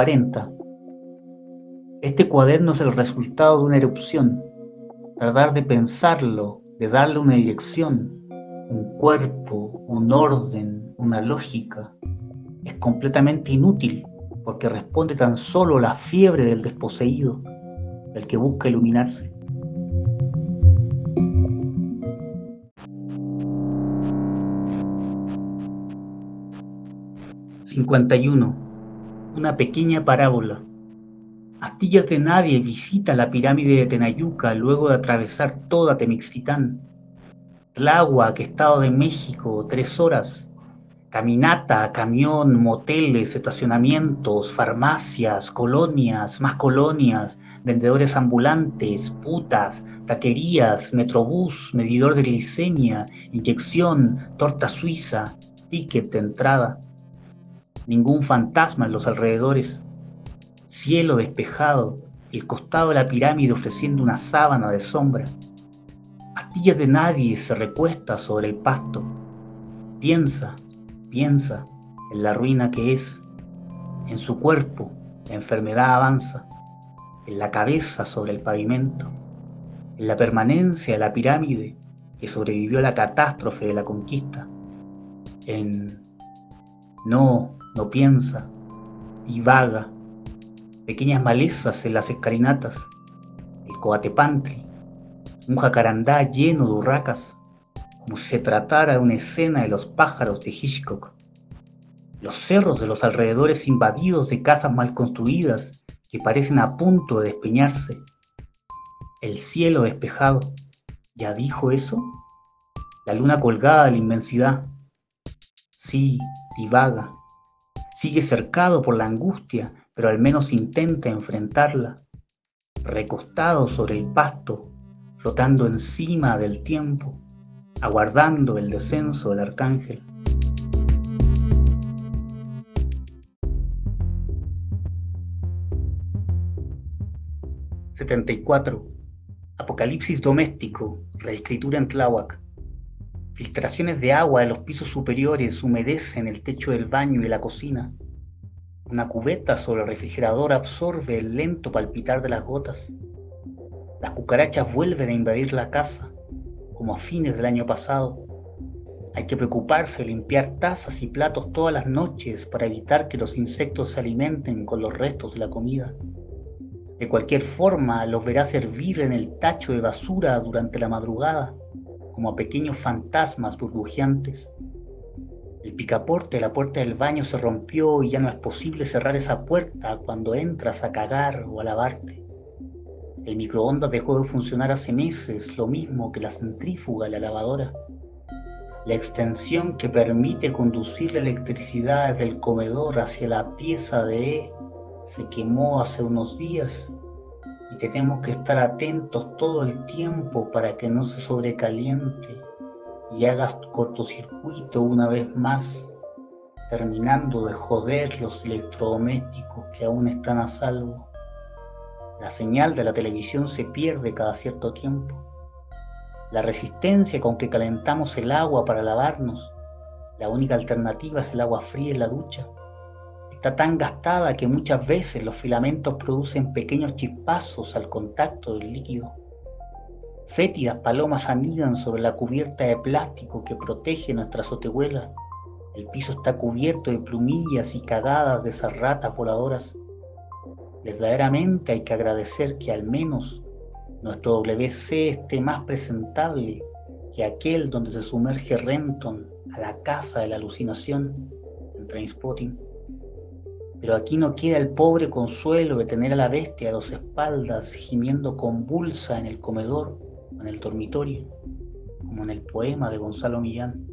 40. Este cuaderno es el resultado de una erupción. Tratar de pensarlo, de darle una dirección, un cuerpo, un orden, una lógica, es completamente inútil porque responde tan solo a la fiebre del desposeído, del que busca iluminarse. 51. Una pequeña parábola. Astillas de nadie visita la pirámide de Tenayuca luego de atravesar toda Temixtitán. Tláhuac, Estado de México, tres horas. Caminata, camión, moteles, estacionamientos, farmacias, colonias, más colonias, vendedores ambulantes, putas, taquerías, metrobús, medidor de glicemia, inyección, torta suiza, ticket de entrada ningún fantasma en los alrededores, cielo despejado, el costado de la pirámide ofreciendo una sábana de sombra. Astillas de nadie se recuesta sobre el pasto. Piensa, piensa en la ruina que es. En su cuerpo la enfermedad avanza. En la cabeza sobre el pavimento. En la permanencia de la pirámide que sobrevivió a la catástrofe de la conquista. En... No, no piensa, vaga, pequeñas malezas en las escalinatas, el coatepantri, un jacarandá lleno de urracas, como si se tratara de una escena de los pájaros de Hitchcock, los cerros de los alrededores invadidos de casas mal construidas que parecen a punto de despeñarse, el cielo despejado, ¿ya dijo eso? La luna colgada de la inmensidad, sí, divaga, Sigue cercado por la angustia, pero al menos intenta enfrentarla. Recostado sobre el pasto, flotando encima del tiempo, aguardando el descenso del arcángel. ...74... Apocalipsis doméstico... ...reescritura en Tláhuac... Filtraciones de agua de los pisos superiores humedecen el techo del baño y la cocina. Una cubeta sobre el refrigerador absorbe el lento palpitar de las gotas. Las cucarachas vuelven a invadir la casa, como a fines del año pasado. Hay que preocuparse de limpiar tazas y platos todas las noches para evitar que los insectos se alimenten con los restos de la comida. De cualquier forma, los verás hervir en el tacho de basura durante la madrugada como pequeños fantasmas burbujeantes. El picaporte de la puerta del baño se rompió y ya no es posible cerrar esa puerta cuando entras a cagar o a lavarte. El microondas dejó de funcionar hace meses, lo mismo que la centrífuga y la lavadora. La extensión que permite conducir la electricidad desde el comedor hacia la pieza de E se quemó hace unos días y tenemos que estar atentos todo el tiempo para que no se sobrecaliente y hagas cortocircuito una vez más, terminando de joder los electrodomésticos que aún están a salvo. La señal de la televisión se pierde cada cierto tiempo. La resistencia con que calentamos el agua para lavarnos, la única alternativa es el agua fría en la ducha está tan gastada que muchas veces los filamentos producen pequeños chispazos al contacto del líquido. Fétidas palomas anidan sobre la cubierta de plástico que protege nuestra azotehuela. El piso está cubierto de plumillas y cagadas de esas ratas voladoras. Verdaderamente hay que agradecer que al menos nuestro WC esté más presentable que aquel donde se sumerge Renton a la casa de la alucinación en Trainspotting. Pero aquí no queda el pobre consuelo de tener a la bestia a dos espaldas gimiendo convulsa en el comedor en el dormitorio, como en el poema de Gonzalo Millán.